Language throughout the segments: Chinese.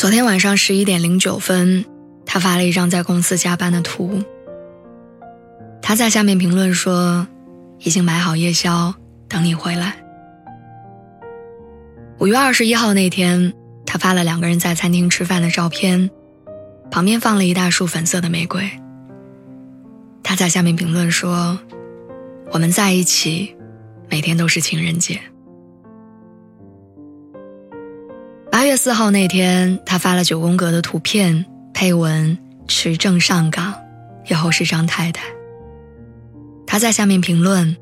昨天晚上十一点零九分，他发了一张在公司加班的图。他在下面评论说：“已经买好夜宵，等你回来。”五月二十一号那天，他发了两个人在餐厅吃饭的照片，旁边放了一大束粉色的玫瑰。他在下面评论说：“我们在一起，每天都是情人节。”月四号那天，他发了九宫格的图片，配文“持证上岗，以后是张太太”。他在下面评论：“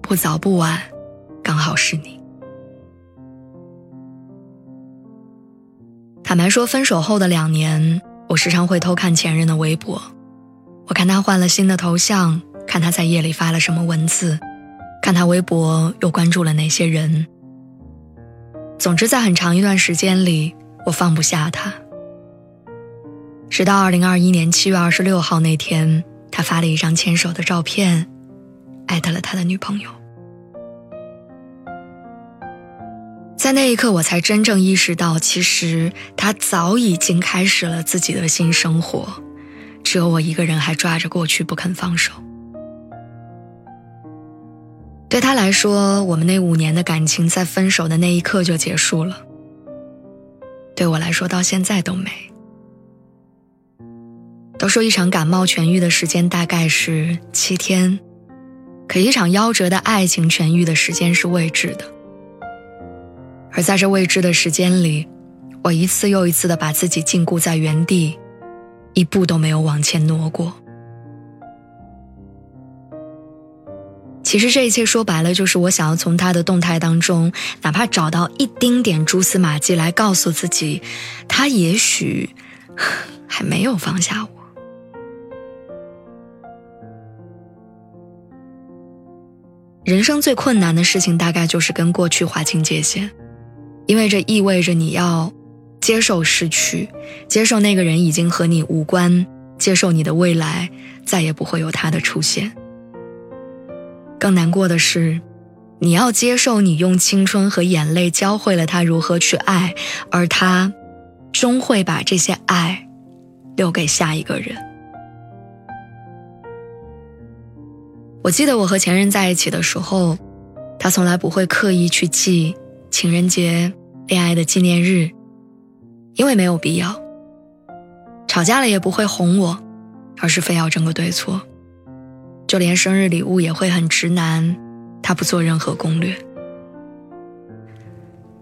不早不晚，刚好是你。”坦白说，分手后的两年，我时常会偷看前任的微博，我看他换了新的头像，看他在夜里发了什么文字，看他微博又关注了哪些人。总之，在很长一段时间里，我放不下他。直到二零二一年七月二十六号那天，他发了一张牵手的照片，艾特了他的女朋友。在那一刻，我才真正意识到，其实他早已经开始了自己的新生活，只有我一个人还抓着过去不肯放手。对他来说，我们那五年的感情在分手的那一刻就结束了。对我来说，到现在都没。都说一场感冒痊愈的时间大概是七天，可一场夭折的爱情痊愈的时间是未知的。而在这未知的时间里，我一次又一次的把自己禁锢在原地，一步都没有往前挪过。其实这一切说白了，就是我想要从他的动态当中，哪怕找到一丁点蛛丝马迹，来告诉自己，他也许还没有放下我。人生最困难的事情，大概就是跟过去划清界限，因为这意味着你要接受失去，接受那个人已经和你无关，接受你的未来再也不会有他的出现。更难过的是，你要接受你用青春和眼泪教会了他如何去爱，而他终会把这些爱留给下一个人。我记得我和前任在一起的时候，他从来不会刻意去记情人节、恋爱的纪念日，因为没有必要。吵架了也不会哄我，而是非要争个对错。就连生日礼物也会很直男，他不做任何攻略。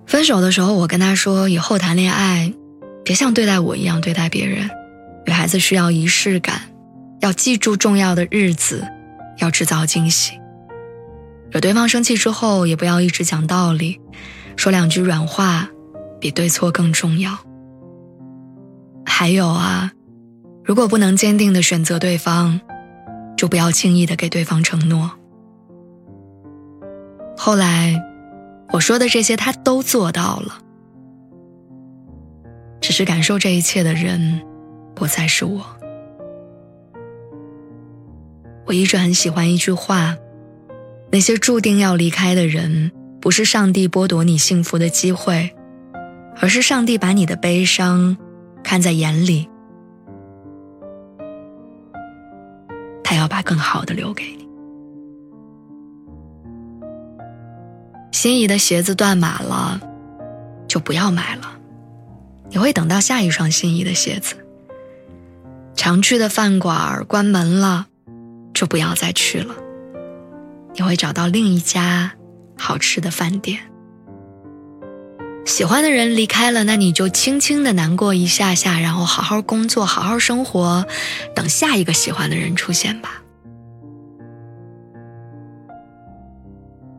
分手的时候，我跟他说，以后谈恋爱，别像对待我一样对待别人。女孩子需要仪式感，要记住重要的日子，要制造惊喜。惹对方生气之后，也不要一直讲道理，说两句软话，比对错更重要。还有啊，如果不能坚定的选择对方。就不要轻易的给对方承诺。后来，我说的这些他都做到了，只是感受这一切的人，不再是我。我一直很喜欢一句话：那些注定要离开的人，不是上帝剥夺你幸福的机会，而是上帝把你的悲伤看在眼里。他要把更好的留给你。心仪的鞋子断码了，就不要买了，你会等到下一双心仪的鞋子。常去的饭馆关门了，就不要再去了，你会找到另一家好吃的饭店。喜欢的人离开了，那你就轻轻的难过一下下，然后好好工作，好好生活，等下一个喜欢的人出现吧。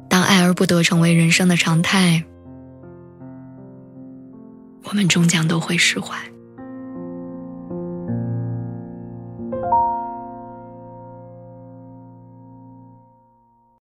当爱而不得成为人生的常态，我们终将都会释怀。